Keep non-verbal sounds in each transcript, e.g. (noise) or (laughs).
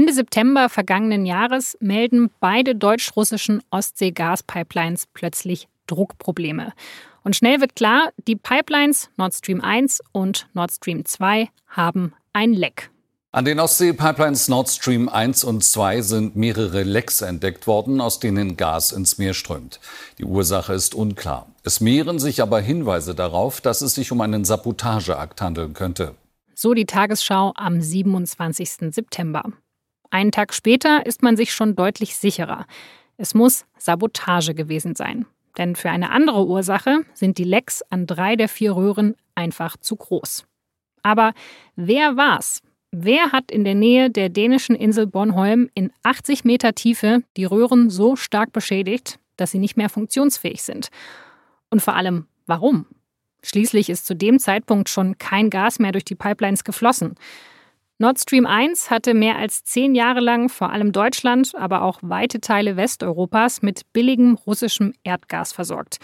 Ende September vergangenen Jahres melden beide deutsch-russischen Ostsee-Gaspipelines plötzlich Druckprobleme. Und schnell wird klar, die Pipelines Nord Stream 1 und Nord Stream 2 haben ein Leck. An den Ostsee-Pipelines Nord Stream 1 und 2 sind mehrere Lecks entdeckt worden, aus denen Gas ins Meer strömt. Die Ursache ist unklar. Es mehren sich aber Hinweise darauf, dass es sich um einen Sabotageakt handeln könnte. So die Tagesschau am 27. September. Einen Tag später ist man sich schon deutlich sicherer. Es muss Sabotage gewesen sein. Denn für eine andere Ursache sind die Lecks an drei der vier Röhren einfach zu groß. Aber wer war's? Wer hat in der Nähe der dänischen Insel Bornholm in 80 Meter Tiefe die Röhren so stark beschädigt, dass sie nicht mehr funktionsfähig sind? Und vor allem, warum? Schließlich ist zu dem Zeitpunkt schon kein Gas mehr durch die Pipelines geflossen. Nord Stream 1 hatte mehr als zehn Jahre lang vor allem Deutschland, aber auch weite Teile Westeuropas mit billigem russischem Erdgas versorgt.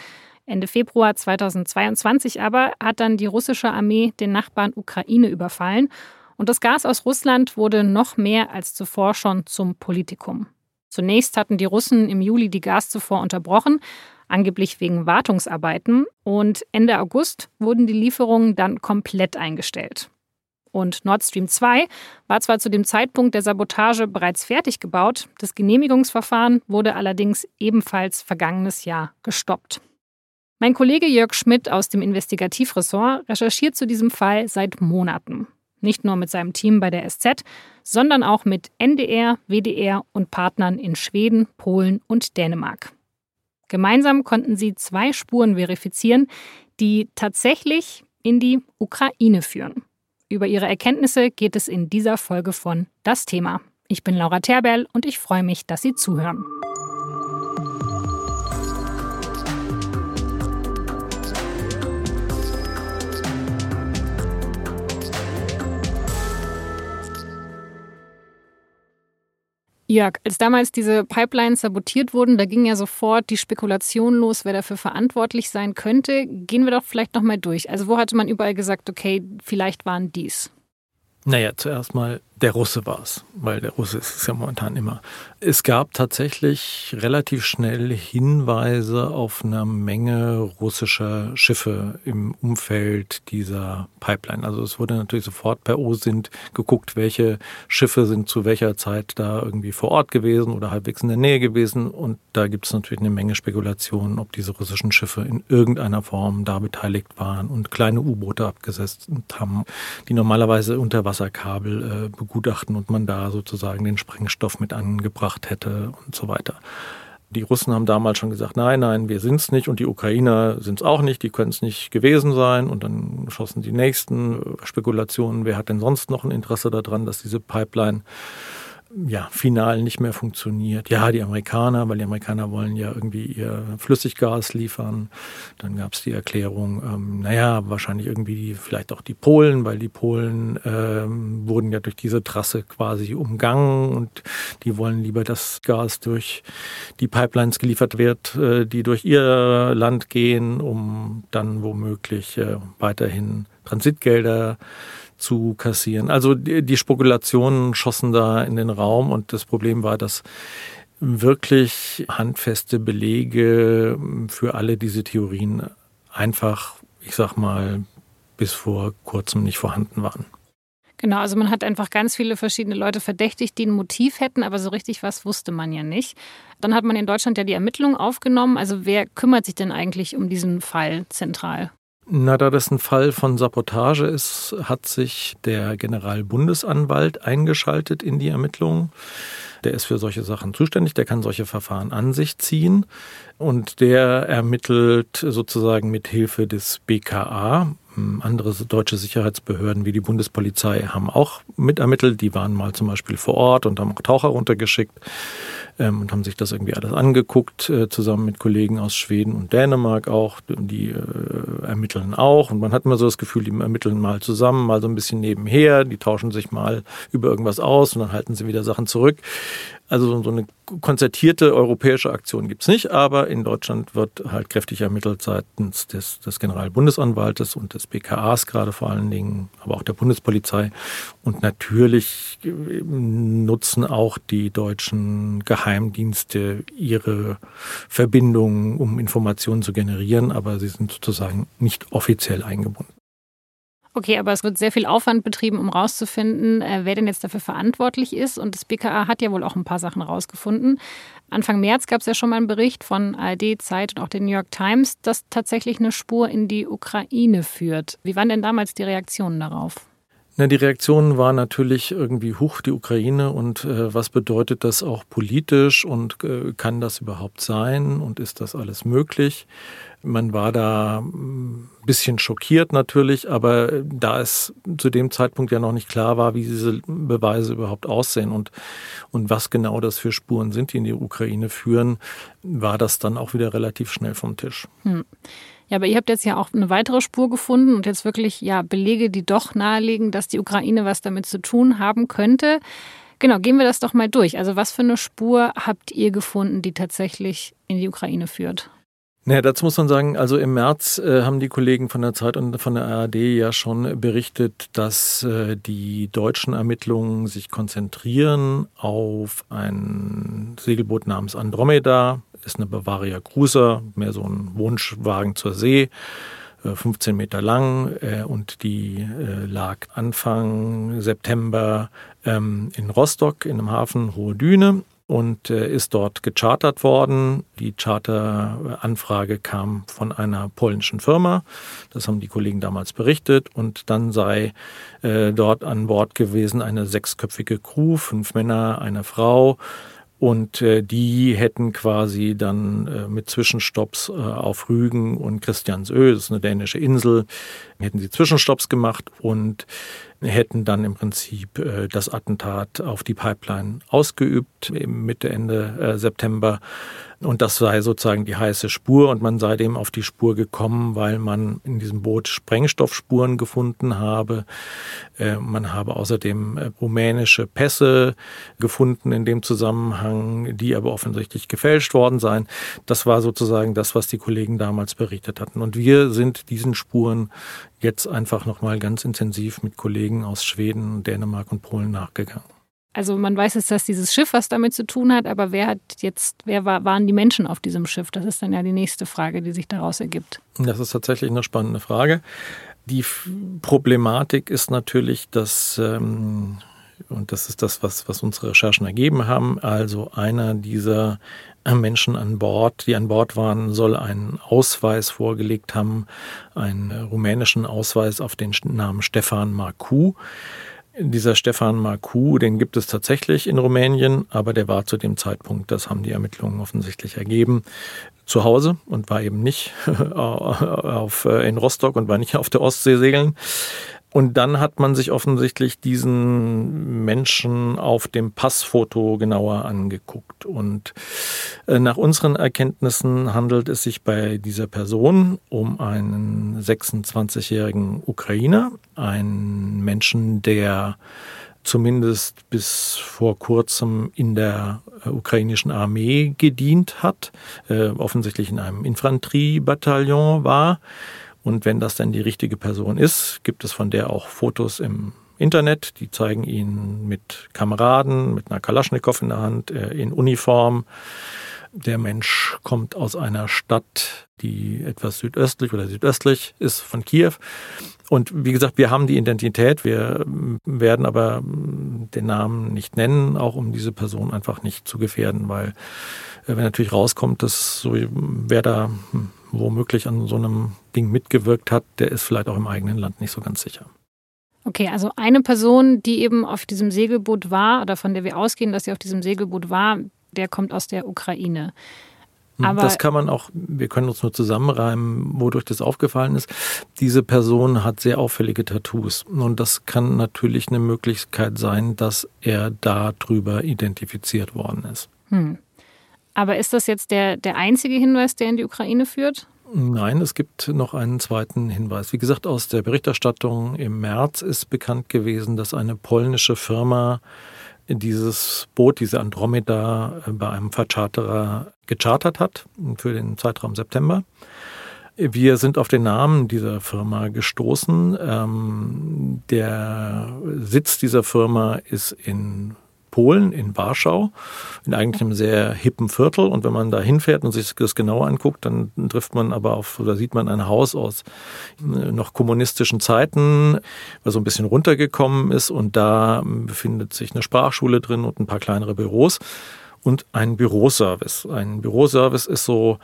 Ende Februar 2022 aber hat dann die russische Armee den Nachbarn Ukraine überfallen und das Gas aus Russland wurde noch mehr als zuvor schon zum Politikum. Zunächst hatten die Russen im Juli die Gaszufuhr unterbrochen, angeblich wegen Wartungsarbeiten, und Ende August wurden die Lieferungen dann komplett eingestellt. Und Nord Stream 2 war zwar zu dem Zeitpunkt der Sabotage bereits fertig gebaut, das Genehmigungsverfahren wurde allerdings ebenfalls vergangenes Jahr gestoppt. Mein Kollege Jörg Schmidt aus dem Investigativressort recherchiert zu diesem Fall seit Monaten. Nicht nur mit seinem Team bei der SZ, sondern auch mit NDR, WDR und Partnern in Schweden, Polen und Dänemark. Gemeinsam konnten sie zwei Spuren verifizieren, die tatsächlich in die Ukraine führen. Über ihre Erkenntnisse geht es in dieser Folge von Das Thema. Ich bin Laura Terberl und ich freue mich, dass Sie zuhören. Jörg, als damals diese Pipelines sabotiert wurden, da ging ja sofort die Spekulation los, wer dafür verantwortlich sein könnte. Gehen wir doch vielleicht noch mal durch. Also wo hatte man überall gesagt, okay, vielleicht waren dies? Naja, zuerst mal der Russe war es, weil der Russe ist es ja momentan immer. Es gab tatsächlich relativ schnell Hinweise auf eine Menge russischer Schiffe im Umfeld dieser Pipeline. Also es wurde natürlich sofort per OSINT geguckt, welche Schiffe sind zu welcher Zeit da irgendwie vor Ort gewesen oder halbwegs in der Nähe gewesen. Und da gibt es natürlich eine Menge Spekulationen, ob diese russischen Schiffe in irgendeiner Form da beteiligt waren und kleine U-Boote abgesetzt haben, die normalerweise Unterwasserkabel äh, begutachten und man da sozusagen den Sprengstoff mit angebracht hätte und so weiter. Die Russen haben damals schon gesagt, nein, nein, wir sind es nicht und die Ukrainer sind es auch nicht, die können es nicht gewesen sein. Und dann schossen die nächsten Spekulationen, wer hat denn sonst noch ein Interesse daran, dass diese Pipeline ja, final nicht mehr funktioniert. Ja, die Amerikaner, weil die Amerikaner wollen ja irgendwie ihr Flüssiggas liefern. Dann gab es die Erklärung, ähm, naja, wahrscheinlich irgendwie vielleicht auch die Polen, weil die Polen ähm, wurden ja durch diese Trasse quasi umgangen und die wollen lieber, dass Gas durch die Pipelines geliefert wird, äh, die durch ihr Land gehen, um dann womöglich äh, weiterhin Transitgelder zu kassieren. Also die, die Spekulationen schossen da in den Raum und das Problem war, dass wirklich handfeste Belege für alle diese Theorien einfach, ich sag mal, bis vor kurzem nicht vorhanden waren. Genau, also man hat einfach ganz viele verschiedene Leute verdächtigt, die ein Motiv hätten, aber so richtig was wusste man ja nicht. Dann hat man in Deutschland ja die Ermittlungen aufgenommen. Also wer kümmert sich denn eigentlich um diesen Fall zentral? Na, da das ein Fall von Sabotage ist, hat sich der Generalbundesanwalt eingeschaltet in die Ermittlungen. Der ist für solche Sachen zuständig, der kann solche Verfahren an sich ziehen und der ermittelt sozusagen mit Hilfe des BKA. Andere deutsche Sicherheitsbehörden wie die Bundespolizei haben auch mitermittelt. Die waren mal zum Beispiel vor Ort und haben auch Taucher runtergeschickt ähm, und haben sich das irgendwie alles angeguckt, äh, zusammen mit Kollegen aus Schweden und Dänemark auch. Die äh, ermitteln auch. Und man hat immer so das Gefühl, die ermitteln mal zusammen, mal so ein bisschen nebenher, die tauschen sich mal über irgendwas aus und dann halten sie wieder Sachen zurück. Also so eine konzertierte europäische Aktion gibt es nicht, aber in Deutschland wird halt kräftig ermittelt seitens des, des Generalbundesanwaltes und des BKAs gerade vor allen Dingen, aber auch der Bundespolizei. Und natürlich äh, nutzen auch die deutschen Geheimdienste ihre Verbindungen, um Informationen zu generieren, aber sie sind sozusagen nicht offiziell eingebunden. Okay, aber es wird sehr viel Aufwand betrieben, um rauszufinden, äh, wer denn jetzt dafür verantwortlich ist. Und das BKA hat ja wohl auch ein paar Sachen rausgefunden. Anfang März gab es ja schon mal einen Bericht von ARD, Zeit und auch den New York Times, dass tatsächlich eine Spur in die Ukraine führt. Wie waren denn damals die Reaktionen darauf? Na, die Reaktion war natürlich irgendwie hoch die Ukraine und äh, was bedeutet das auch politisch und äh, kann das überhaupt sein und ist das alles möglich? Man war da ein bisschen schockiert natürlich, aber da es zu dem Zeitpunkt ja noch nicht klar war, wie diese Beweise überhaupt aussehen und, und was genau das für Spuren sind, die in die Ukraine führen, war das dann auch wieder relativ schnell vom Tisch. Hm. Ja, aber ihr habt jetzt ja auch eine weitere Spur gefunden und jetzt wirklich ja Belege, die doch nahelegen, dass die Ukraine was damit zu tun haben könnte. Genau, gehen wir das doch mal durch. Also was für eine Spur habt ihr gefunden, die tatsächlich in die Ukraine führt? Naja, dazu muss man sagen, also im März äh, haben die Kollegen von der Zeit und von der ARD ja schon berichtet, dass äh, die deutschen Ermittlungen sich konzentrieren auf ein Segelboot namens Andromeda, ist eine Bavaria Cruiser, mehr so ein Wunschwagen zur See. 15 äh, Meter lang äh, und die äh, lag Anfang September ähm, in Rostock in einem Hafen Hohe Düne und ist dort gechartert worden. Die Charteranfrage kam von einer polnischen Firma. Das haben die Kollegen damals berichtet. Und dann sei dort an Bord gewesen eine sechsköpfige Crew, fünf Männer, eine Frau. Und äh, die hätten quasi dann äh, mit Zwischenstopps äh, auf Rügen und Christiansö, das ist eine dänische Insel, hätten sie Zwischenstopps gemacht. Und hätten dann im Prinzip äh, das Attentat auf die Pipeline ausgeübt, Mitte, Ende äh, September. Und das sei sozusagen die heiße Spur und man sei dem auf die Spur gekommen, weil man in diesem Boot Sprengstoffspuren gefunden habe. Äh, man habe außerdem rumänische Pässe gefunden in dem Zusammenhang, die aber offensichtlich gefälscht worden seien. Das war sozusagen das, was die Kollegen damals berichtet hatten. Und wir sind diesen Spuren jetzt einfach nochmal ganz intensiv mit Kollegen aus Schweden, Dänemark und Polen nachgegangen. Also man weiß jetzt, dass dieses Schiff was damit zu tun hat, aber wer hat jetzt, wer war, waren die Menschen auf diesem Schiff? Das ist dann ja die nächste Frage, die sich daraus ergibt. Das ist tatsächlich eine spannende Frage. Die Problematik ist natürlich, dass ähm, und das ist das, was, was unsere Recherchen ergeben haben. Also einer dieser Menschen an Bord, die an Bord waren, soll einen Ausweis vorgelegt haben, einen rumänischen Ausweis auf den Namen Stefan Marcu. Dieser Stefan Marcu, den gibt es tatsächlich in Rumänien, aber der war zu dem Zeitpunkt, das haben die Ermittlungen offensichtlich ergeben, zu Hause und war eben nicht (laughs) auf, äh, in Rostock und war nicht auf der Ostsee segeln. Und dann hat man sich offensichtlich diesen Menschen auf dem Passfoto genauer angeguckt. Und äh, nach unseren Erkenntnissen handelt es sich bei dieser Person um einen 26-jährigen Ukrainer, einen Menschen, der zumindest bis vor kurzem in der äh, ukrainischen Armee gedient hat, äh, offensichtlich in einem Infanteriebataillon war und wenn das dann die richtige Person ist, gibt es von der auch Fotos im Internet, die zeigen ihn mit Kameraden, mit einer Kalaschnikow in der Hand, äh, in Uniform. Der Mensch kommt aus einer Stadt, die etwas südöstlich oder südöstlich ist von Kiew. Und wie gesagt, wir haben die Identität, wir werden aber den Namen nicht nennen, auch um diese Person einfach nicht zu gefährden, weil äh, wenn natürlich rauskommt, dass so wer da hm, womöglich an so einem Ding mitgewirkt hat, der ist vielleicht auch im eigenen Land nicht so ganz sicher. Okay, also eine Person, die eben auf diesem Segelboot war oder von der wir ausgehen, dass sie auf diesem Segelboot war, der kommt aus der Ukraine. Hm, Aber das kann man auch, wir können uns nur zusammenreimen, wodurch das aufgefallen ist. Diese Person hat sehr auffällige Tattoos. Und das kann natürlich eine Möglichkeit sein, dass er darüber identifiziert worden ist. Hm. Aber ist das jetzt der, der einzige Hinweis, der in die Ukraine führt? Nein, es gibt noch einen zweiten Hinweis. Wie gesagt, aus der Berichterstattung im März ist bekannt gewesen, dass eine polnische Firma dieses Boot, diese Andromeda, äh, bei einem Vercharterer gechartert hat für den Zeitraum September. Wir sind auf den Namen dieser Firma gestoßen. Ähm, der Sitz dieser Firma ist in Polen, in Warschau, in eigentlich einem sehr hippen Viertel. Und wenn man da hinfährt und sich das genauer anguckt, dann trifft man aber auf, oder sieht man ein Haus aus äh, noch kommunistischen Zeiten, was so ein bisschen runtergekommen ist. Und da befindet sich eine Sprachschule drin und ein paar kleinere Büros und ein Büroservice. Ein Büroservice ist so,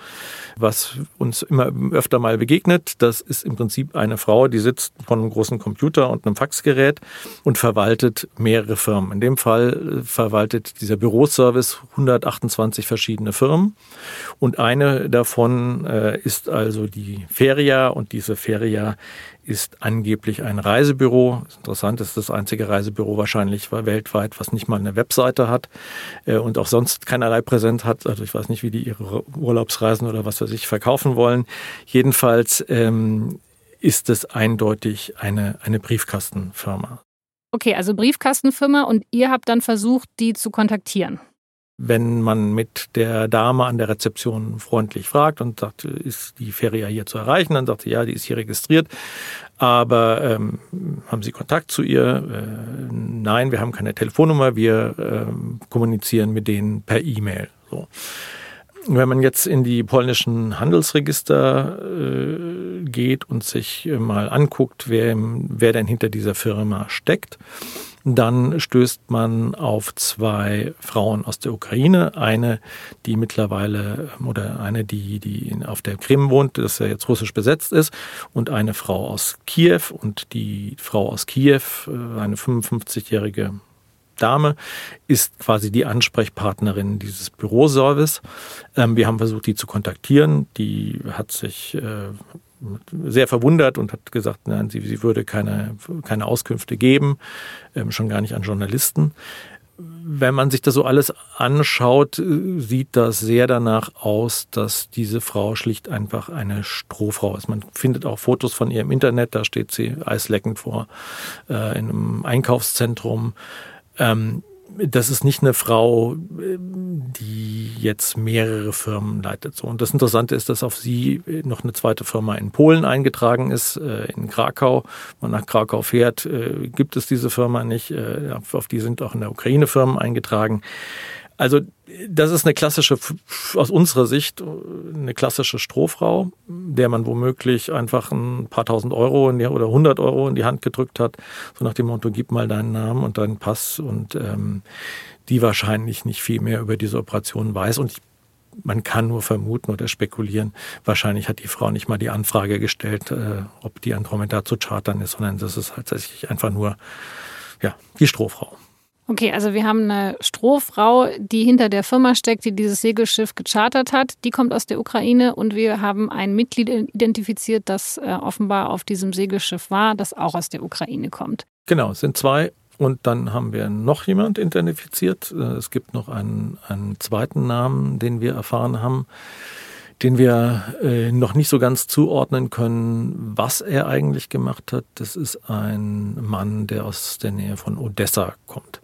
was uns immer öfter mal begegnet. Das ist im Prinzip eine Frau, die sitzt vor einem großen Computer und einem Faxgerät und verwaltet mehrere Firmen. In dem Fall äh, verwaltet dieser Büroservice 128 verschiedene Firmen und eine davon äh, ist also die Feria und diese Feria ist angeblich ein Reisebüro. Interessant ist das einzige Reisebüro wahrscheinlich weltweit, was nicht mal eine Webseite hat äh, und auch sonst keinerlei Präsent hat. Also ich weiß nicht, wie die ihre Urlaubsreisen oder was weiß ich verkaufen wollen. Jedenfalls ähm, ist es eindeutig eine, eine Briefkastenfirma. Okay, also Briefkastenfirma und ihr habt dann versucht, die zu kontaktieren wenn man mit der Dame an der Rezeption freundlich fragt und sagt, ist die Feria hier zu erreichen, dann sagt sie, ja, die ist hier registriert. Aber ähm, haben Sie Kontakt zu ihr? Äh, nein, wir haben keine Telefonnummer, wir äh, kommunizieren mit denen per E-Mail. So. Wenn man jetzt in die polnischen Handelsregister äh, geht und sich mal anguckt, wer, wer denn hinter dieser Firma steckt, dann stößt man auf zwei Frauen aus der Ukraine. Eine, die mittlerweile, oder eine, die, die auf der Krim wohnt, das ja jetzt russisch besetzt ist, und eine Frau aus Kiew. Und die Frau aus Kiew, äh, eine 55-jährige Dame ist quasi die Ansprechpartnerin dieses Büroservice. Ähm, wir haben versucht, die zu kontaktieren. Die hat sich äh, sehr verwundert und hat gesagt, nein, sie, sie würde keine, keine Auskünfte geben, ähm, schon gar nicht an Journalisten. Wenn man sich das so alles anschaut, äh, sieht das sehr danach aus, dass diese Frau schlicht einfach eine Strohfrau ist. Man findet auch Fotos von ihr im Internet, da steht sie eisleckend vor äh, in einem Einkaufszentrum. Ähm, das ist nicht eine Frau, die jetzt mehrere Firmen leitet. So. Und das Interessante ist, dass auf sie noch eine zweite Firma in Polen eingetragen ist, äh, in Krakau. Wenn man nach Krakau fährt, äh, gibt es diese Firma nicht. Äh, auf die sind auch in der Ukraine Firmen eingetragen. Also das ist eine klassische, aus unserer Sicht, eine klassische Strohfrau, der man womöglich einfach ein paar tausend Euro die, oder 100 Euro in die Hand gedrückt hat, so nach dem Motto, gib mal deinen Namen und deinen Pass und ähm, die wahrscheinlich nicht viel mehr über diese Operation weiß und man kann nur vermuten oder spekulieren, wahrscheinlich hat die Frau nicht mal die Anfrage gestellt, äh, ob die Andromeda zu chartern ist, sondern das ist tatsächlich einfach nur ja, die Strohfrau. Okay, also wir haben eine Strohfrau, die hinter der Firma steckt, die dieses Segelschiff gechartert hat. Die kommt aus der Ukraine und wir haben ein Mitglied identifiziert, das äh, offenbar auf diesem Segelschiff war, das auch aus der Ukraine kommt. Genau, es sind zwei. Und dann haben wir noch jemand identifiziert. Äh, es gibt noch einen, einen zweiten Namen, den wir erfahren haben den wir äh, noch nicht so ganz zuordnen können, was er eigentlich gemacht hat. Das ist ein Mann, der aus der Nähe von Odessa kommt.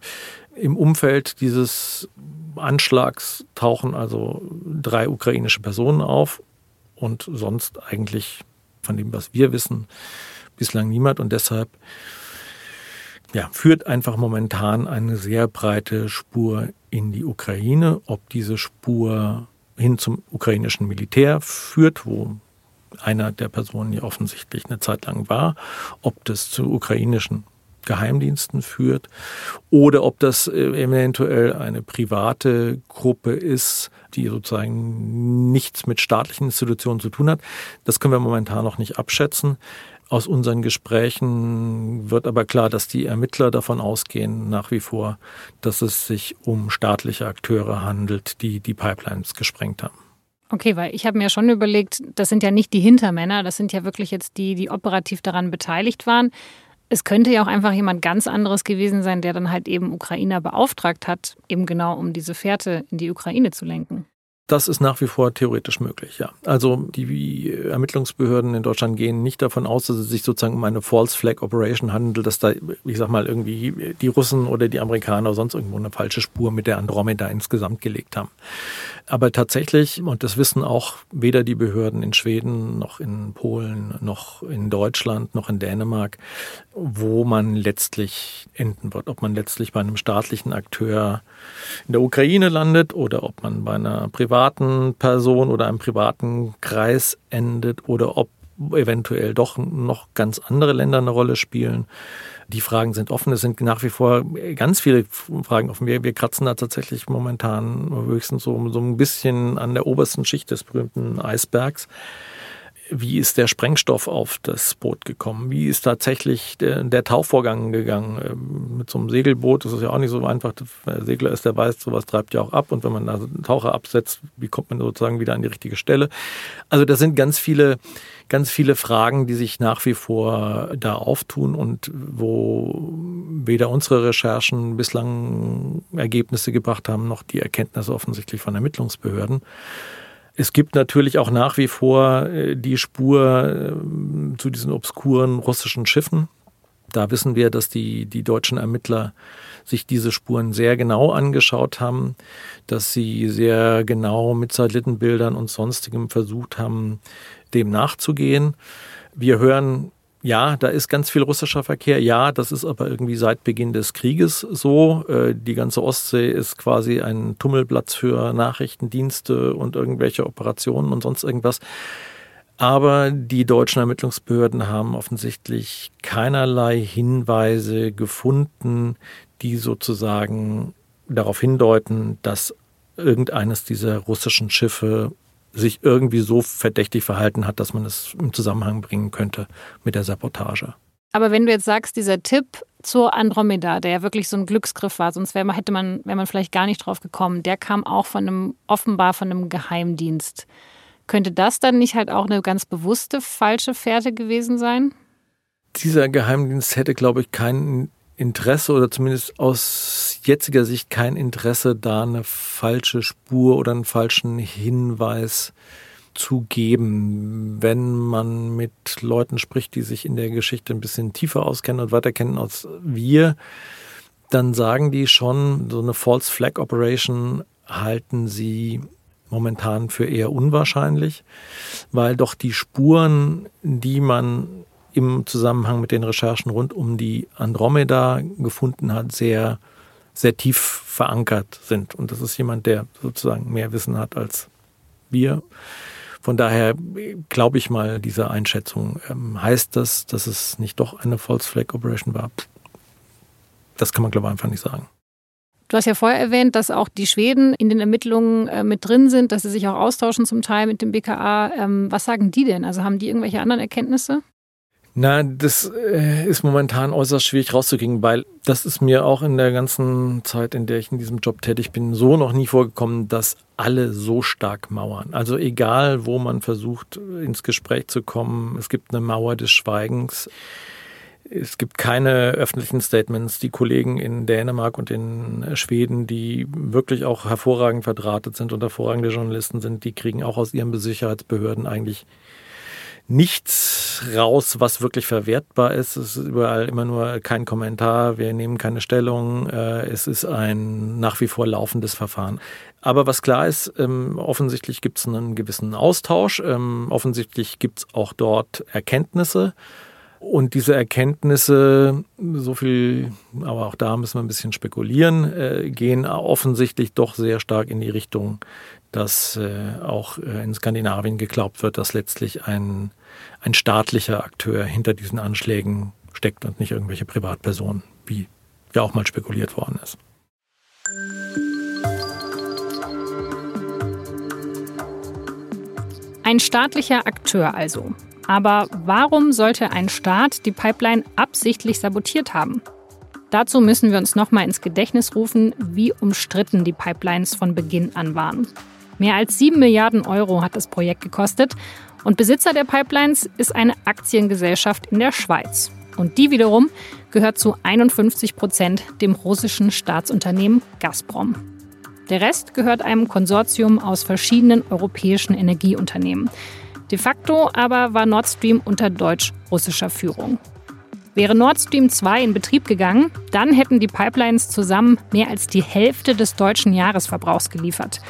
Im Umfeld dieses Anschlags tauchen also drei ukrainische Personen auf und sonst eigentlich von dem, was wir wissen, bislang niemand. Und deshalb ja, führt einfach momentan eine sehr breite Spur in die Ukraine. Ob diese Spur hin zum ukrainischen Militär führt, wo einer der Personen ja offensichtlich eine Zeit lang war, ob das zu ukrainischen Geheimdiensten führt oder ob das äh, eventuell eine private Gruppe ist, die sozusagen nichts mit staatlichen Institutionen zu tun hat. Das können wir momentan noch nicht abschätzen. Aus unseren Gesprächen wird aber klar, dass die Ermittler davon ausgehen, nach wie vor, dass es sich um staatliche Akteure handelt, die die Pipelines gesprengt haben. Okay, weil ich habe mir schon überlegt, das sind ja nicht die Hintermänner, das sind ja wirklich jetzt die, die operativ daran beteiligt waren. Es könnte ja auch einfach jemand ganz anderes gewesen sein, der dann halt eben Ukrainer beauftragt hat, eben genau um diese Fährte in die Ukraine zu lenken. Das ist nach wie vor theoretisch möglich, ja. Also die Ermittlungsbehörden in Deutschland gehen nicht davon aus, dass es sich sozusagen um eine False Flag Operation handelt, dass da, ich sag mal, irgendwie die Russen oder die Amerikaner sonst irgendwo eine falsche Spur mit der Andromeda insgesamt gelegt haben. Aber tatsächlich, und das wissen auch weder die Behörden in Schweden noch in Polen noch in Deutschland noch in Dänemark, wo man letztlich enden wird. Ob man letztlich bei einem staatlichen Akteur in der Ukraine landet oder ob man bei einer privaten Person oder einem privaten Kreis endet oder ob eventuell doch noch ganz andere Länder eine Rolle spielen. Die Fragen sind offen. Es sind nach wie vor ganz viele Fragen offen. Wir, wir kratzen da tatsächlich momentan höchstens so, so ein bisschen an der obersten Schicht des berühmten Eisbergs wie ist der Sprengstoff auf das Boot gekommen? Wie ist tatsächlich der, der Tauchvorgang gegangen? Ähm, mit so einem Segelboot ist es ja auch nicht so einfach. Der Segler ist, der weiß, sowas treibt ja auch ab. Und wenn man da einen Taucher absetzt, wie kommt man sozusagen wieder an die richtige Stelle? Also das sind ganz viele, ganz viele Fragen, die sich nach wie vor da auftun und wo weder unsere Recherchen bislang Ergebnisse gebracht haben, noch die Erkenntnisse offensichtlich von Ermittlungsbehörden. Es gibt natürlich auch nach wie vor äh, die Spur äh, zu diesen obskuren russischen Schiffen. Da wissen wir, dass die, die deutschen Ermittler sich diese Spuren sehr genau angeschaut haben, dass sie sehr genau mit Satellitenbildern und sonstigem versucht haben, dem nachzugehen. Wir hören ja, da ist ganz viel russischer Verkehr. Ja, das ist aber irgendwie seit Beginn des Krieges so. Äh, die ganze Ostsee ist quasi ein Tummelplatz für Nachrichtendienste und irgendwelche Operationen und sonst irgendwas. Aber die deutschen Ermittlungsbehörden haben offensichtlich keinerlei Hinweise gefunden, die sozusagen darauf hindeuten, dass irgendeines dieser russischen Schiffe sich irgendwie so verdächtig verhalten hat, dass man es im Zusammenhang bringen könnte mit der Sabotage. Aber wenn du jetzt sagst, dieser Tipp zur Andromeda, der ja wirklich so ein Glücksgriff war, sonst wäre hätte man, wäre man vielleicht gar nicht drauf gekommen, der kam auch von einem, offenbar von einem Geheimdienst. Könnte das dann nicht halt auch eine ganz bewusste falsche Fährte gewesen sein? Dieser Geheimdienst hätte, glaube ich, keinen Interesse oder zumindest aus jetziger Sicht kein Interesse, da eine falsche Spur oder einen falschen Hinweis zu geben, wenn man mit Leuten spricht, die sich in der Geschichte ein bisschen tiefer auskennen und weiter kennen als wir, dann sagen die schon, so eine False Flag Operation halten sie momentan für eher unwahrscheinlich, weil doch die Spuren, die man im Zusammenhang mit den Recherchen rund um die Andromeda gefunden hat, sehr, sehr tief verankert sind. Und das ist jemand, der sozusagen mehr Wissen hat als wir. Von daher glaube ich mal dieser Einschätzung. Ähm, heißt das, dass es nicht doch eine False Flag Operation war? Das kann man, glaube ich, einfach nicht sagen. Du hast ja vorher erwähnt, dass auch die Schweden in den Ermittlungen äh, mit drin sind, dass sie sich auch austauschen zum Teil mit dem BKA. Ähm, was sagen die denn? Also haben die irgendwelche anderen Erkenntnisse? Na, das äh, ist momentan äußerst schwierig rauszukriegen, weil das ist mir auch in der ganzen Zeit, in der ich in diesem Job tätig bin, so noch nie vorgekommen, dass alle so stark mauern. Also egal, wo man versucht, ins Gespräch zu kommen, es gibt eine Mauer des Schweigens. Es gibt keine öffentlichen Statements. Die Kollegen in Dänemark und in Schweden, die wirklich auch hervorragend verdrahtet sind und hervorragende Journalisten sind, die kriegen auch aus ihren Sicherheitsbehörden eigentlich nichts raus, was wirklich verwertbar ist. Es ist überall immer nur kein Kommentar, wir nehmen keine Stellung. Äh, es ist ein nach wie vor laufendes Verfahren. Aber was klar ist, ähm, offensichtlich gibt es einen gewissen Austausch. Ähm, offensichtlich gibt es auch dort Erkenntnisse. Und diese Erkenntnisse, so viel, aber auch da müssen wir ein bisschen spekulieren, äh, gehen offensichtlich doch sehr stark in die Richtung, dass äh, auch in Skandinavien geglaubt wird, dass letztlich ein ein staatlicher Akteur hinter diesen Anschlägen steckt und nicht irgendwelche Privatpersonen, wie ja auch mal spekuliert worden ist. Ein staatlicher Akteur also. Aber warum sollte ein Staat die Pipeline absichtlich sabotiert haben? Dazu müssen wir uns nochmal ins Gedächtnis rufen, wie umstritten die Pipelines von Beginn an waren. Mehr als 7 Milliarden Euro hat das Projekt gekostet und Besitzer der Pipelines ist eine Aktiengesellschaft in der Schweiz. Und die wiederum gehört zu 51 Prozent dem russischen Staatsunternehmen Gazprom. Der Rest gehört einem Konsortium aus verschiedenen europäischen Energieunternehmen. De facto aber war Nord Stream unter deutsch-russischer Führung. Wäre Nord Stream 2 in Betrieb gegangen, dann hätten die Pipelines zusammen mehr als die Hälfte des deutschen Jahresverbrauchs geliefert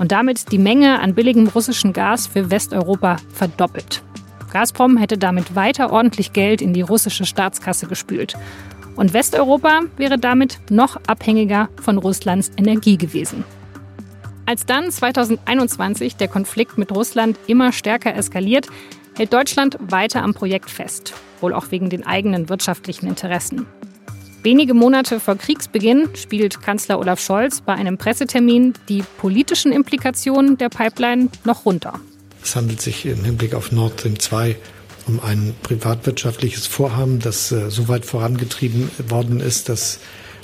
und damit die Menge an billigem russischen Gas für Westeuropa verdoppelt. Gazprom hätte damit weiter ordentlich Geld in die russische Staatskasse gespült. Und Westeuropa wäre damit noch abhängiger von Russlands Energie gewesen. Als dann 2021 der Konflikt mit Russland immer stärker eskaliert, hält Deutschland weiter am Projekt fest, wohl auch wegen den eigenen wirtschaftlichen Interessen. Wenige Monate vor Kriegsbeginn spielt Kanzler Olaf Scholz bei einem Pressetermin die politischen Implikationen der Pipeline noch runter. Es handelt sich im Hinblick auf Nord Stream 2 um ein privatwirtschaftliches Vorhaben, das äh, so weit vorangetrieben worden ist, dass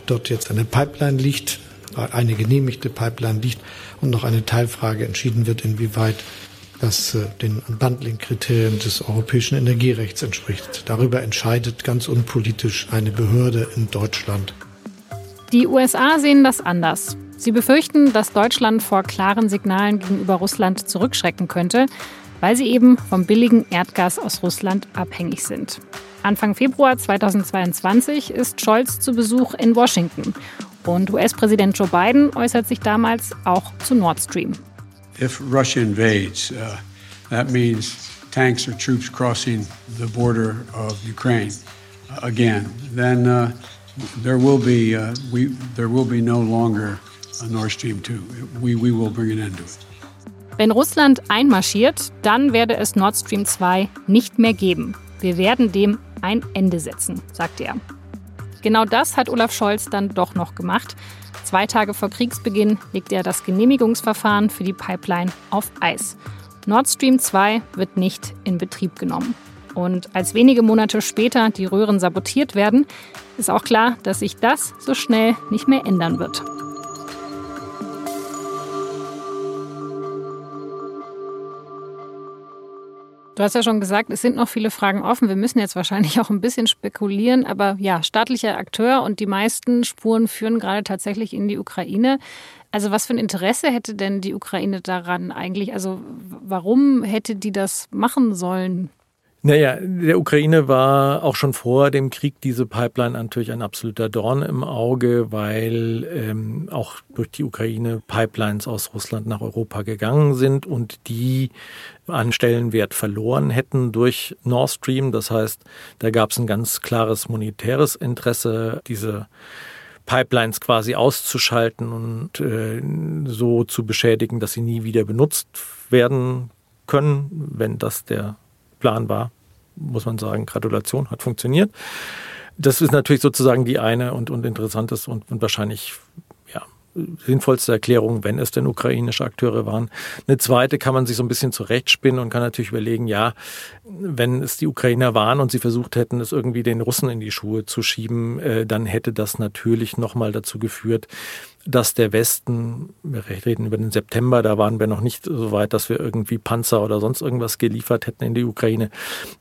dort jetzt eine Pipeline liegt, eine genehmigte Pipeline liegt und noch eine Teilfrage entschieden wird, inwieweit das äh, den Bundling-Kriterien des europäischen Energierechts entspricht. Darüber entscheidet ganz unpolitisch eine Behörde in Deutschland. Die USA sehen das anders. Sie befürchten, dass Deutschland vor klaren Signalen gegenüber Russland zurückschrecken könnte, weil sie eben vom billigen Erdgas aus Russland abhängig sind. Anfang Februar 2022 ist Scholz zu Besuch in Washington und US-Präsident Joe Biden äußert sich damals auch zu Nord Stream. If Russia invades, uh, that means tanks or troops crossing the border of Ukraine uh, again. Then uh, there will be uh, we there will be no longer a Nord Stream 2. We, we will bring an end to it. Wenn Russland einmarschiert, dann werde es Nord Stream 2 nicht mehr geben. Wir werden dem ein Ende setzen, sagt er. Genau das hat Olaf Scholz dann doch noch gemacht. Zwei Tage vor Kriegsbeginn legt er das Genehmigungsverfahren für die Pipeline auf Eis. Nord Stream 2 wird nicht in Betrieb genommen. Und als wenige Monate später die Röhren sabotiert werden, ist auch klar, dass sich das so schnell nicht mehr ändern wird. Du hast ja schon gesagt, es sind noch viele Fragen offen. Wir müssen jetzt wahrscheinlich auch ein bisschen spekulieren. Aber ja, staatlicher Akteur und die meisten Spuren führen gerade tatsächlich in die Ukraine. Also was für ein Interesse hätte denn die Ukraine daran eigentlich? Also warum hätte die das machen sollen? Naja, der Ukraine war auch schon vor dem Krieg diese Pipeline natürlich ein absoluter Dorn im Auge, weil ähm, auch durch die Ukraine Pipelines aus Russland nach Europa gegangen sind und die an Stellenwert verloren hätten durch Nord Stream. Das heißt, da gab es ein ganz klares monetäres Interesse, diese Pipelines quasi auszuschalten und äh, so zu beschädigen, dass sie nie wieder benutzt werden können, wenn das der Plan war muss man sagen, Gratulation, hat funktioniert. Das ist natürlich sozusagen die eine und, und interessanteste und, und wahrscheinlich sinnvollste Erklärung, wenn es denn ukrainische Akteure waren. Eine zweite kann man sich so ein bisschen zurechtspinnen und kann natürlich überlegen, ja, wenn es die Ukrainer waren und sie versucht hätten, es irgendwie den Russen in die Schuhe zu schieben, äh, dann hätte das natürlich nochmal dazu geführt, dass der Westen, wir reden über den September, da waren wir noch nicht so weit, dass wir irgendwie Panzer oder sonst irgendwas geliefert hätten in die Ukraine,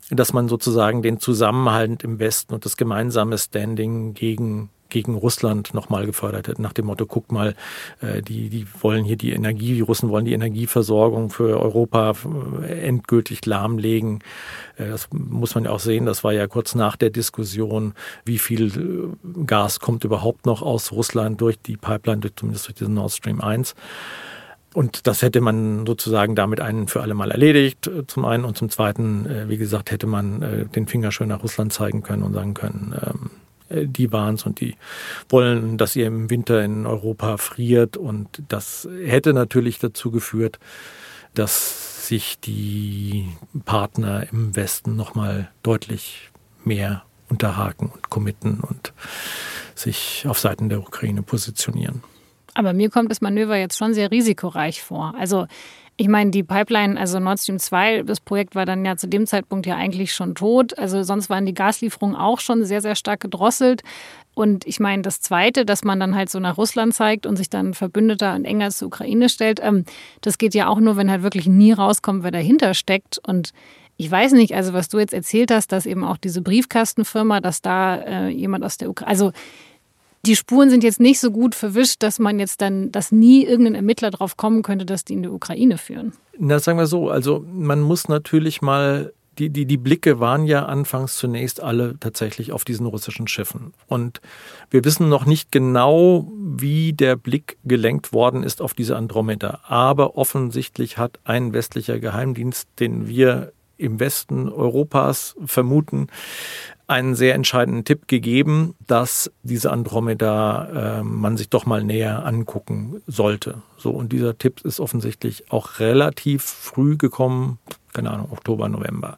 dass man sozusagen den Zusammenhalt im Westen und das gemeinsame Standing gegen gegen Russland nochmal gefördert hat, nach dem Motto, guck mal, äh, die, die wollen hier die Energie, die Russen wollen die Energieversorgung für Europa äh, endgültig lahmlegen. Äh, das muss man ja auch sehen, das war ja kurz nach der Diskussion, wie viel Gas kommt überhaupt noch aus Russland durch die Pipeline, zumindest durch diesen Nord Stream 1. Und das hätte man sozusagen damit einen für alle Mal erledigt, zum einen. Und zum zweiten, wie gesagt, hätte man den Finger schön nach Russland zeigen können und sagen können, ähm, äh, die waren es und die wollen, dass ihr im Winter in Europa friert. Und das hätte natürlich dazu geführt, dass sich die Partner im Westen nochmal deutlich mehr unterhaken und committen und sich auf Seiten der Ukraine positionieren. Aber mir kommt das Manöver jetzt schon sehr risikoreich vor. Also ich meine, die Pipeline, also Nord Stream 2, das Projekt war dann ja zu dem Zeitpunkt ja eigentlich schon tot. Also sonst waren die Gaslieferungen auch schon sehr, sehr stark gedrosselt. Und ich meine, das Zweite, dass man dann halt so nach Russland zeigt und sich dann Verbündeter und enger zur Ukraine stellt, ähm, das geht ja auch nur, wenn halt wirklich nie rauskommt, wer dahinter steckt. Und ich weiß nicht, also was du jetzt erzählt hast, dass eben auch diese Briefkastenfirma, dass da äh, jemand aus der Ukraine, also die Spuren sind jetzt nicht so gut verwischt, dass man jetzt dann, dass nie irgendein Ermittler drauf kommen könnte, dass die in die Ukraine führen. Na, sagen wir so, also man muss natürlich mal die, die, die Blicke waren ja anfangs zunächst alle tatsächlich auf diesen russischen Schiffen. Und wir wissen noch nicht genau, wie der Blick gelenkt worden ist auf diese Andromeda. Aber offensichtlich hat ein westlicher Geheimdienst, den wir im Westen Europas vermuten, einen sehr entscheidenden Tipp gegeben, dass diese Andromeda äh, man sich doch mal näher angucken sollte. So und dieser Tipp ist offensichtlich auch relativ früh gekommen, keine Ahnung, Oktober, November.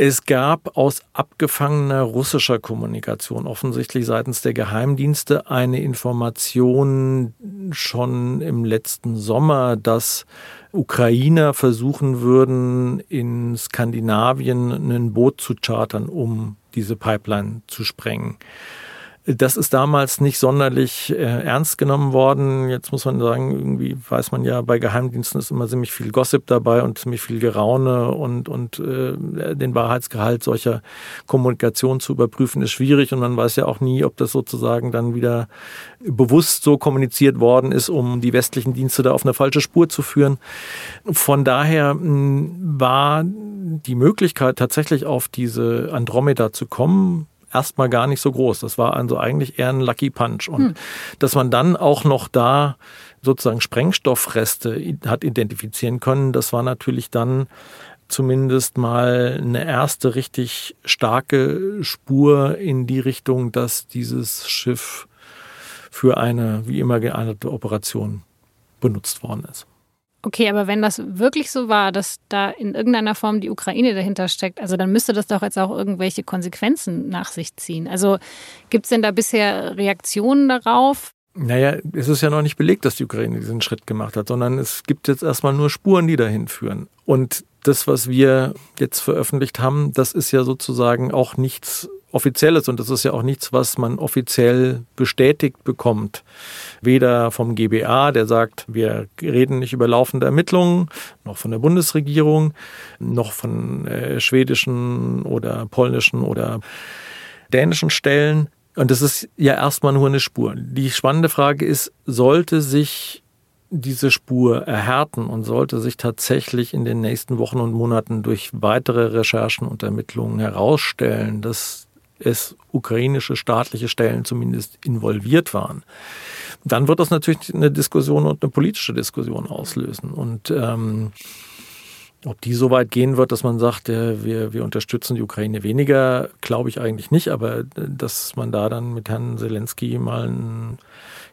Es gab aus abgefangener russischer Kommunikation offensichtlich seitens der Geheimdienste eine Information schon im letzten Sommer, dass Ukrainer versuchen würden, in Skandinavien ein Boot zu chartern, um diese Pipeline zu sprengen. Das ist damals nicht sonderlich äh, ernst genommen worden. Jetzt muss man sagen, irgendwie weiß man ja, bei Geheimdiensten ist immer ziemlich viel Gossip dabei und ziemlich viel Geraune und, und äh, den Wahrheitsgehalt solcher Kommunikation zu überprüfen ist schwierig und man weiß ja auch nie, ob das sozusagen dann wieder bewusst so kommuniziert worden ist, um die westlichen Dienste da auf eine falsche Spur zu führen. Von daher hm, war die Möglichkeit tatsächlich auf diese Andromeda zu kommen, erstmal gar nicht so groß. Das war also eigentlich eher ein Lucky Punch. Und hm. dass man dann auch noch da sozusagen Sprengstoffreste hat identifizieren können, das war natürlich dann zumindest mal eine erste richtig starke Spur in die Richtung, dass dieses Schiff für eine wie immer geeignete Operation benutzt worden ist. Okay, aber wenn das wirklich so war, dass da in irgendeiner Form die Ukraine dahinter steckt, also dann müsste das doch jetzt auch irgendwelche Konsequenzen nach sich ziehen. Also gibt es denn da bisher Reaktionen darauf? Naja, es ist ja noch nicht belegt, dass die Ukraine diesen Schritt gemacht hat, sondern es gibt jetzt erstmal nur Spuren, die dahin führen. Und das, was wir jetzt veröffentlicht haben, das ist ja sozusagen auch nichts Offizielles und das ist ja auch nichts, was man offiziell bestätigt bekommt. Weder vom GBA, der sagt, wir reden nicht über laufende Ermittlungen, noch von der Bundesregierung, noch von äh, schwedischen oder polnischen oder dänischen Stellen. Und das ist ja erstmal nur eine Spur. Die spannende Frage ist, sollte sich diese Spur erhärten und sollte sich tatsächlich in den nächsten Wochen und Monaten durch weitere Recherchen und Ermittlungen herausstellen, dass es ukrainische staatliche Stellen zumindest involviert waren, dann wird das natürlich eine Diskussion und eine politische Diskussion auslösen. Und ähm, ob die so weit gehen wird, dass man sagt, äh, wir, wir unterstützen die Ukraine weniger, glaube ich eigentlich nicht. Aber äh, dass man da dann mit Herrn Zelensky mal ein,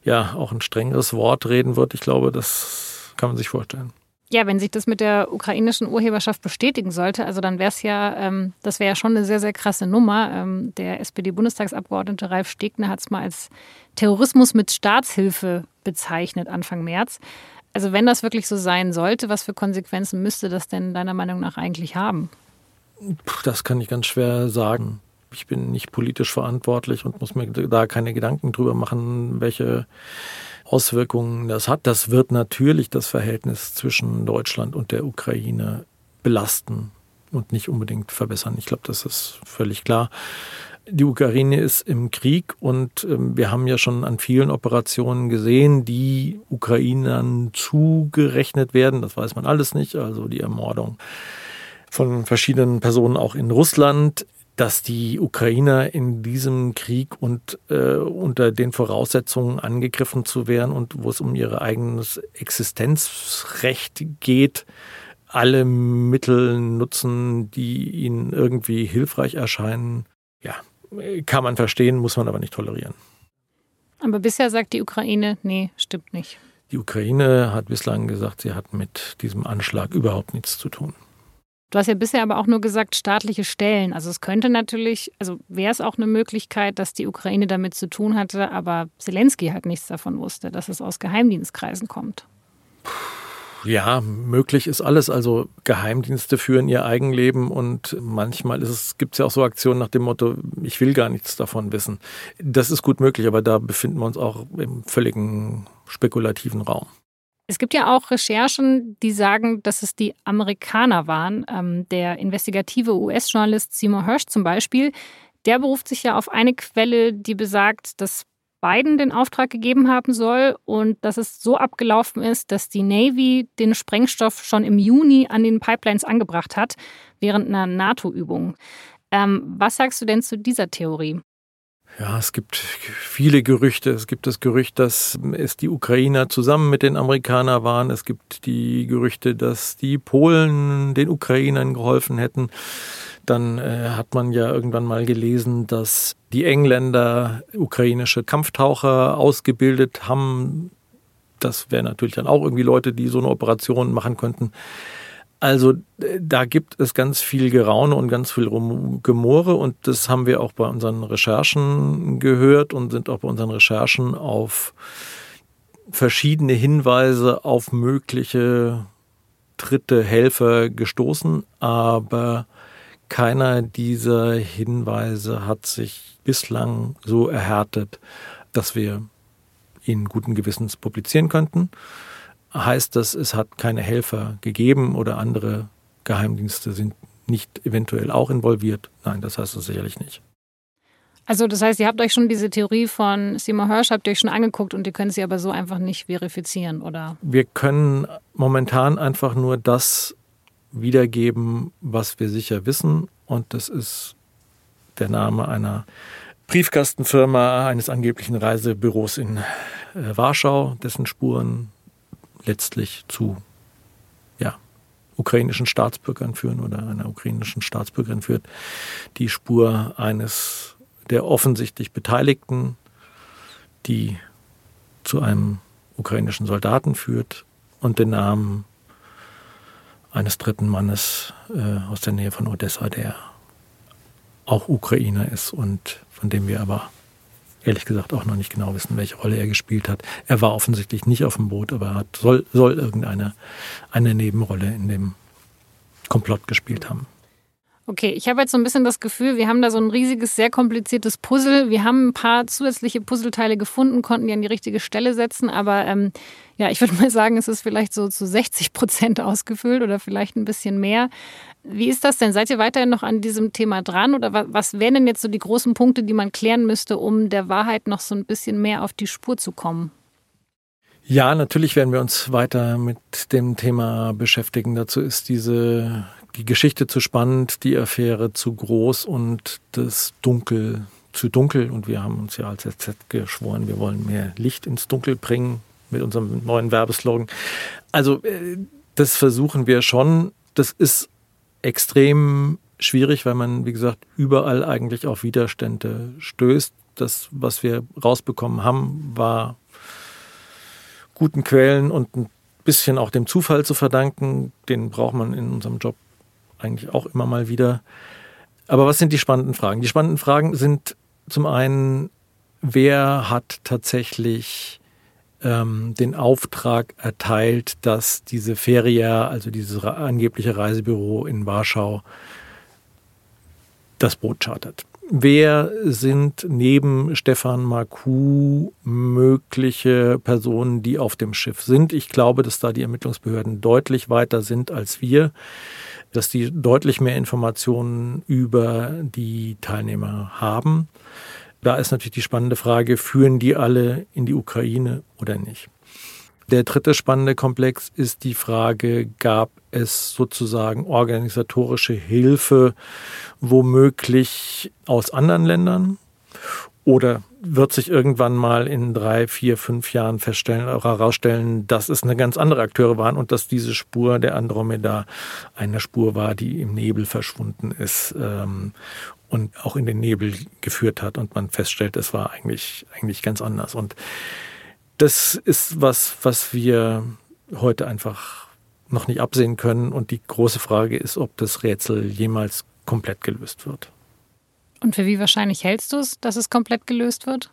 ja, auch ein strengeres Wort reden wird, ich glaube, das kann man sich vorstellen. Ja, wenn sich das mit der ukrainischen Urheberschaft bestätigen sollte, also dann wäre es ja, ähm, das wäre ja schon eine sehr, sehr krasse Nummer. Ähm, der SPD-Bundestagsabgeordnete Ralf Stegner hat es mal als Terrorismus mit Staatshilfe bezeichnet Anfang März. Also wenn das wirklich so sein sollte, was für Konsequenzen müsste das denn deiner Meinung nach eigentlich haben? Das kann ich ganz schwer sagen. Ich bin nicht politisch verantwortlich und muss mir da keine Gedanken drüber machen, welche Auswirkungen das hat. Das wird natürlich das Verhältnis zwischen Deutschland und der Ukraine belasten und nicht unbedingt verbessern. Ich glaube, das ist völlig klar. Die Ukraine ist im Krieg und ähm, wir haben ja schon an vielen Operationen gesehen, die Ukrainern zugerechnet werden. Das weiß man alles nicht. Also die Ermordung von verschiedenen Personen auch in Russland dass die Ukrainer in diesem Krieg und äh, unter den Voraussetzungen angegriffen zu werden und wo es um ihr eigenes Existenzrecht geht, alle Mittel nutzen, die ihnen irgendwie hilfreich erscheinen. Ja, kann man verstehen, muss man aber nicht tolerieren. Aber bisher sagt die Ukraine, nee, stimmt nicht. Die Ukraine hat bislang gesagt, sie hat mit diesem Anschlag überhaupt nichts zu tun. Du hast ja bisher aber auch nur gesagt, staatliche Stellen. Also es könnte natürlich, also wäre es auch eine Möglichkeit, dass die Ukraine damit zu tun hatte, aber Zelensky halt nichts davon wusste, dass es aus Geheimdienstkreisen kommt. Ja, möglich ist alles. Also Geheimdienste führen ihr Eigenleben und manchmal gibt es ja auch so Aktionen nach dem Motto, ich will gar nichts davon wissen. Das ist gut möglich, aber da befinden wir uns auch im völligen spekulativen Raum. Es gibt ja auch Recherchen, die sagen, dass es die Amerikaner waren. Ähm, der investigative US-Journalist Seymour Hirsch zum Beispiel, der beruft sich ja auf eine Quelle, die besagt, dass Biden den Auftrag gegeben haben soll und dass es so abgelaufen ist, dass die Navy den Sprengstoff schon im Juni an den Pipelines angebracht hat, während einer NATO-Übung. Ähm, was sagst du denn zu dieser Theorie? Ja, es gibt viele Gerüchte. Es gibt das Gerücht, dass es die Ukrainer zusammen mit den Amerikanern waren. Es gibt die Gerüchte, dass die Polen den Ukrainern geholfen hätten. Dann äh, hat man ja irgendwann mal gelesen, dass die Engländer ukrainische Kampftaucher ausgebildet haben. Das wären natürlich dann auch irgendwie Leute, die so eine Operation machen könnten. Also da gibt es ganz viel Geraune und ganz viel Gemore und das haben wir auch bei unseren Recherchen gehört und sind auch bei unseren Recherchen auf verschiedene Hinweise auf mögliche dritte Helfer gestoßen, aber keiner dieser Hinweise hat sich bislang so erhärtet, dass wir ihn guten Gewissens publizieren könnten heißt das, es hat keine Helfer gegeben oder andere Geheimdienste sind nicht eventuell auch involviert? Nein, das heißt es sicherlich nicht. Also das heißt, ihr habt euch schon diese Theorie von Seymour Hirsch, habt ihr euch schon angeguckt und ihr könnt sie aber so einfach nicht verifizieren, oder? Wir können momentan einfach nur das wiedergeben, was wir sicher wissen und das ist der Name einer Briefkastenfirma eines angeblichen Reisebüros in äh, Warschau, dessen Spuren letztlich zu ja, ukrainischen Staatsbürgern führen oder einer ukrainischen Staatsbürgerin führt, die Spur eines der offensichtlich Beteiligten, die zu einem ukrainischen Soldaten führt und den Namen eines dritten Mannes äh, aus der Nähe von Odessa, der auch Ukrainer ist und von dem wir aber ehrlich gesagt auch noch nicht genau wissen, welche Rolle er gespielt hat. Er war offensichtlich nicht auf dem Boot, aber er hat, soll, soll irgendeine eine Nebenrolle in dem Komplott gespielt haben. Okay, ich habe jetzt so ein bisschen das Gefühl, wir haben da so ein riesiges, sehr kompliziertes Puzzle. Wir haben ein paar zusätzliche Puzzleteile gefunden, konnten die an die richtige Stelle setzen, aber ähm, ja, ich würde mal sagen, es ist vielleicht so zu 60 Prozent ausgefüllt oder vielleicht ein bisschen mehr. Wie ist das denn? Seid ihr weiterhin noch an diesem Thema dran oder was wären denn jetzt so die großen Punkte, die man klären müsste, um der Wahrheit noch so ein bisschen mehr auf die Spur zu kommen? Ja, natürlich werden wir uns weiter mit dem Thema beschäftigen. Dazu ist diese die Geschichte zu spannend, die Affäre zu groß und das Dunkel zu dunkel. Und wir haben uns ja als SZ geschworen, wir wollen mehr Licht ins Dunkel bringen mit unserem neuen Werbeslogan. Also äh, das versuchen wir schon. Das ist extrem schwierig, weil man, wie gesagt, überall eigentlich auf Widerstände stößt. Das, was wir rausbekommen haben, war guten Quellen und ein bisschen auch dem Zufall zu verdanken. Den braucht man in unserem Job eigentlich auch immer mal wieder. Aber was sind die spannenden Fragen? Die spannenden Fragen sind zum einen, wer hat tatsächlich ähm, den Auftrag erteilt, dass diese Feria, also dieses angebliche Reisebüro in Warschau, das Boot chartert. Wer sind neben Stefan Marcoux mögliche Personen, die auf dem Schiff sind? Ich glaube, dass da die Ermittlungsbehörden deutlich weiter sind als wir dass die deutlich mehr Informationen über die Teilnehmer haben. Da ist natürlich die spannende Frage, führen die alle in die Ukraine oder nicht? Der dritte spannende Komplex ist die Frage, gab es sozusagen organisatorische Hilfe womöglich aus anderen Ländern? Oder wird sich irgendwann mal in drei, vier, fünf Jahren feststellen, herausstellen, dass es eine ganz andere Akteure waren und dass diese Spur der Andromeda eine Spur war, die im Nebel verschwunden ist ähm, und auch in den Nebel geführt hat und man feststellt, es war eigentlich, eigentlich ganz anders. Und das ist was, was wir heute einfach noch nicht absehen können. Und die große Frage ist, ob das Rätsel jemals komplett gelöst wird. Und für wie wahrscheinlich hältst du es, dass es komplett gelöst wird?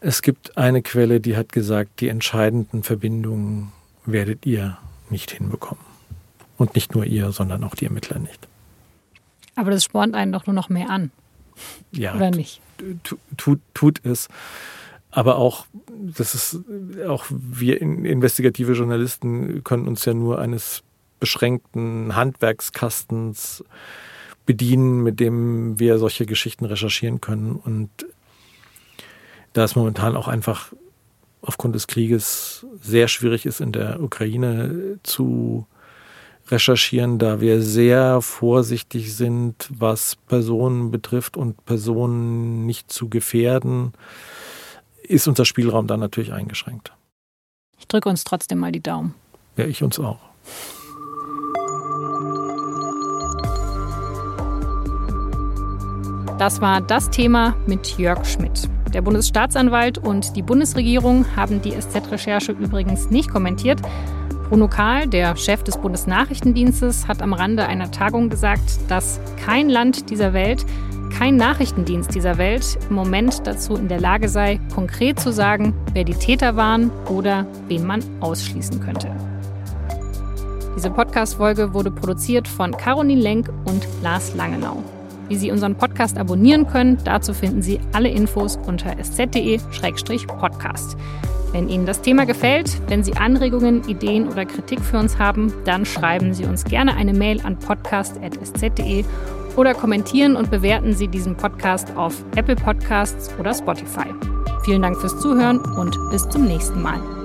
Es gibt eine Quelle, die hat gesagt, die entscheidenden Verbindungen werdet ihr nicht hinbekommen. Und nicht nur ihr, sondern auch die Ermittler nicht. Aber das spornt einen doch nur noch mehr an. Ja. Oder nicht? Tut, tut es. Aber auch, das ist, auch wir investigative Journalisten können uns ja nur eines beschränkten Handwerkskastens bedienen, mit dem wir solche Geschichten recherchieren können. Und da es momentan auch einfach aufgrund des Krieges sehr schwierig ist, in der Ukraine zu recherchieren, da wir sehr vorsichtig sind, was Personen betrifft und Personen nicht zu gefährden, ist unser Spielraum dann natürlich eingeschränkt. Ich drücke uns trotzdem mal die Daumen. Ja, ich uns auch. Das war das Thema mit Jörg Schmidt. Der Bundesstaatsanwalt und die Bundesregierung haben die SZ-Recherche übrigens nicht kommentiert. Bruno Kahl, der Chef des Bundesnachrichtendienstes, hat am Rande einer Tagung gesagt, dass kein Land dieser Welt, kein Nachrichtendienst dieser Welt im Moment dazu in der Lage sei, konkret zu sagen, wer die Täter waren oder wen man ausschließen könnte. Diese Podcast-Folge wurde produziert von Caroline Lenk und Lars Langenau. Wie Sie unseren Podcast abonnieren können, dazu finden Sie alle Infos unter sz.de-podcast. Wenn Ihnen das Thema gefällt, wenn Sie Anregungen, Ideen oder Kritik für uns haben, dann schreiben Sie uns gerne eine Mail an podcast.sz.de oder kommentieren und bewerten Sie diesen Podcast auf Apple Podcasts oder Spotify. Vielen Dank fürs Zuhören und bis zum nächsten Mal.